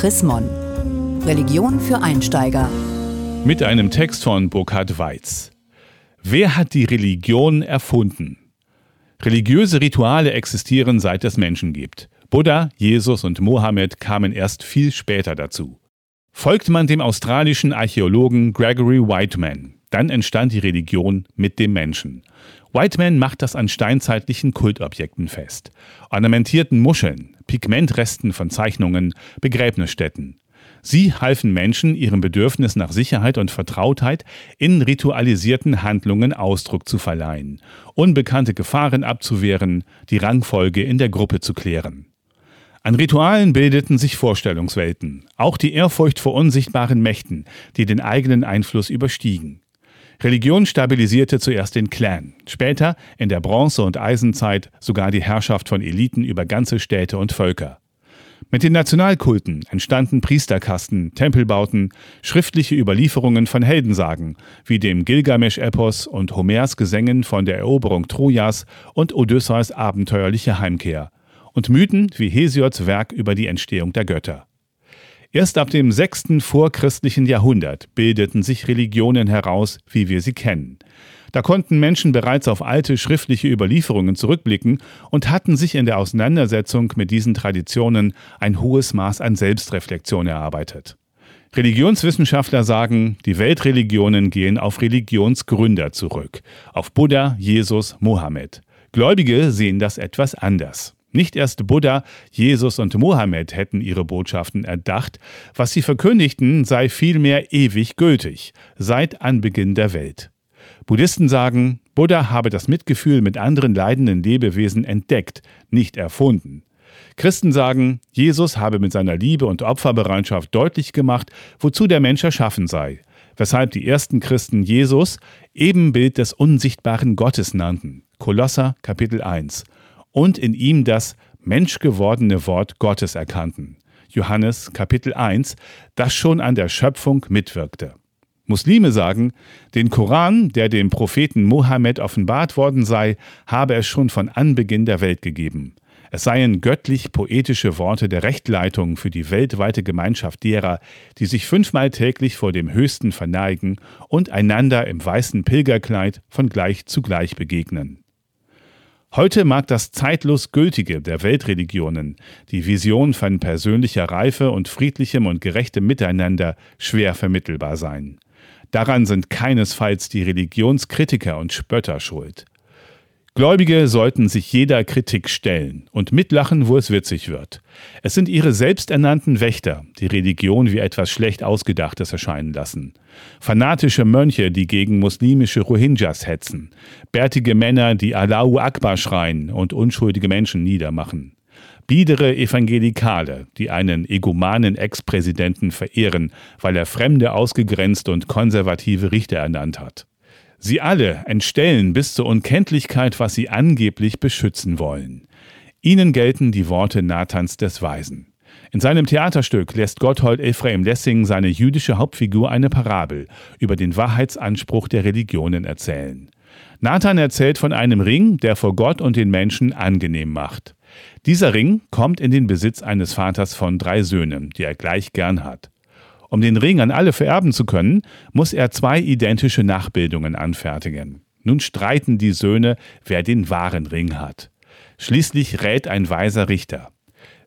Chris Mon. Religion für Einsteiger. Mit einem Text von Burkhard Weiz. Wer hat die Religion erfunden? Religiöse Rituale existieren seit es Menschen gibt. Buddha, Jesus und Mohammed kamen erst viel später dazu. Folgt man dem australischen Archäologen Gregory Whiteman, dann entstand die Religion mit dem Menschen. Whiteman macht das an steinzeitlichen Kultobjekten fest. Ornamentierten Muscheln, Pigmentresten von Zeichnungen, Begräbnisstätten. Sie halfen Menschen, ihrem Bedürfnis nach Sicherheit und Vertrautheit in ritualisierten Handlungen Ausdruck zu verleihen, unbekannte Gefahren abzuwehren, die Rangfolge in der Gruppe zu klären. An Ritualen bildeten sich Vorstellungswelten, auch die Ehrfurcht vor unsichtbaren Mächten, die den eigenen Einfluss überstiegen. Religion stabilisierte zuerst den Clan, später in der Bronze- und Eisenzeit sogar die Herrschaft von Eliten über ganze Städte und Völker. Mit den Nationalkulten entstanden Priesterkasten, Tempelbauten, schriftliche Überlieferungen von Heldensagen, wie dem Gilgamesch-Epos und Homers Gesängen von der Eroberung Trojas und Odysseus abenteuerliche Heimkehr, und Mythen wie Hesiods Werk über die Entstehung der Götter. Erst ab dem sechsten vorchristlichen Jahrhundert bildeten sich Religionen heraus, wie wir sie kennen. Da konnten Menschen bereits auf alte schriftliche Überlieferungen zurückblicken und hatten sich in der Auseinandersetzung mit diesen Traditionen ein hohes Maß an Selbstreflexion erarbeitet. Religionswissenschaftler sagen, die Weltreligionen gehen auf Religionsgründer zurück, auf Buddha, Jesus, Mohammed. Gläubige sehen das etwas anders. Nicht erst Buddha, Jesus und Mohammed hätten ihre Botschaften erdacht, was sie verkündigten, sei vielmehr ewig gültig, seit Anbeginn der Welt. Buddhisten sagen, Buddha habe das Mitgefühl mit anderen leidenden Lebewesen entdeckt, nicht erfunden. Christen sagen, Jesus habe mit seiner Liebe und Opferbereitschaft deutlich gemacht, wozu der Mensch erschaffen sei, weshalb die ersten Christen Jesus Ebenbild des unsichtbaren Gottes nannten. Kolosser Kapitel 1 und in ihm das menschgewordene Wort Gottes erkannten. Johannes Kapitel 1, das schon an der Schöpfung mitwirkte. Muslime sagen, den Koran, der dem Propheten Mohammed offenbart worden sei, habe es schon von Anbeginn der Welt gegeben. Es seien göttlich poetische Worte der Rechtleitung für die weltweite Gemeinschaft derer, die sich fünfmal täglich vor dem Höchsten verneigen und einander im weißen Pilgerkleid von gleich zu gleich begegnen. Heute mag das zeitlos Gültige der Weltreligionen, die Vision von persönlicher Reife und friedlichem und gerechtem Miteinander, schwer vermittelbar sein. Daran sind keinesfalls die Religionskritiker und Spötter schuld. Gläubige sollten sich jeder Kritik stellen und mitlachen, wo es witzig wird. Es sind ihre selbsternannten Wächter, die Religion wie etwas schlecht Ausgedachtes erscheinen lassen. Fanatische Mönche, die gegen muslimische Rohingyas hetzen. Bärtige Männer, die Allahu Akbar schreien und unschuldige Menschen niedermachen. Biedere Evangelikale, die einen egomanen Ex-Präsidenten verehren, weil er Fremde ausgegrenzt und konservative Richter ernannt hat. Sie alle entstellen bis zur Unkenntlichkeit, was sie angeblich beschützen wollen. Ihnen gelten die Worte Nathans des Weisen. In seinem Theaterstück lässt Gotthold Ephraim Lessing seine jüdische Hauptfigur eine Parabel über den Wahrheitsanspruch der Religionen erzählen. Nathan erzählt von einem Ring, der vor Gott und den Menschen angenehm macht. Dieser Ring kommt in den Besitz eines Vaters von drei Söhnen, die er gleich gern hat. Um den Ring an alle vererben zu können, muss er zwei identische Nachbildungen anfertigen. Nun streiten die Söhne, wer den wahren Ring hat. Schließlich rät ein weiser Richter.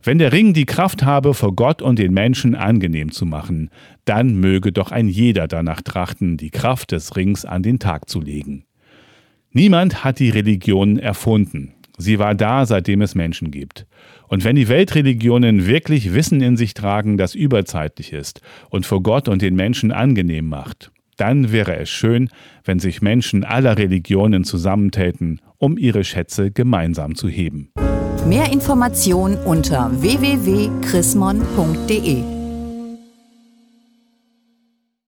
Wenn der Ring die Kraft habe, vor Gott und den Menschen angenehm zu machen, dann möge doch ein jeder danach trachten, die Kraft des Rings an den Tag zu legen. Niemand hat die Religion erfunden. Sie war da, seitdem es Menschen gibt. Und wenn die Weltreligionen wirklich Wissen in sich tragen, das überzeitlich ist und vor Gott und den Menschen angenehm macht, dann wäre es schön, wenn sich Menschen aller Religionen zusammentäten, um ihre Schätze gemeinsam zu heben. Mehr Informationen unter www.chrismon.de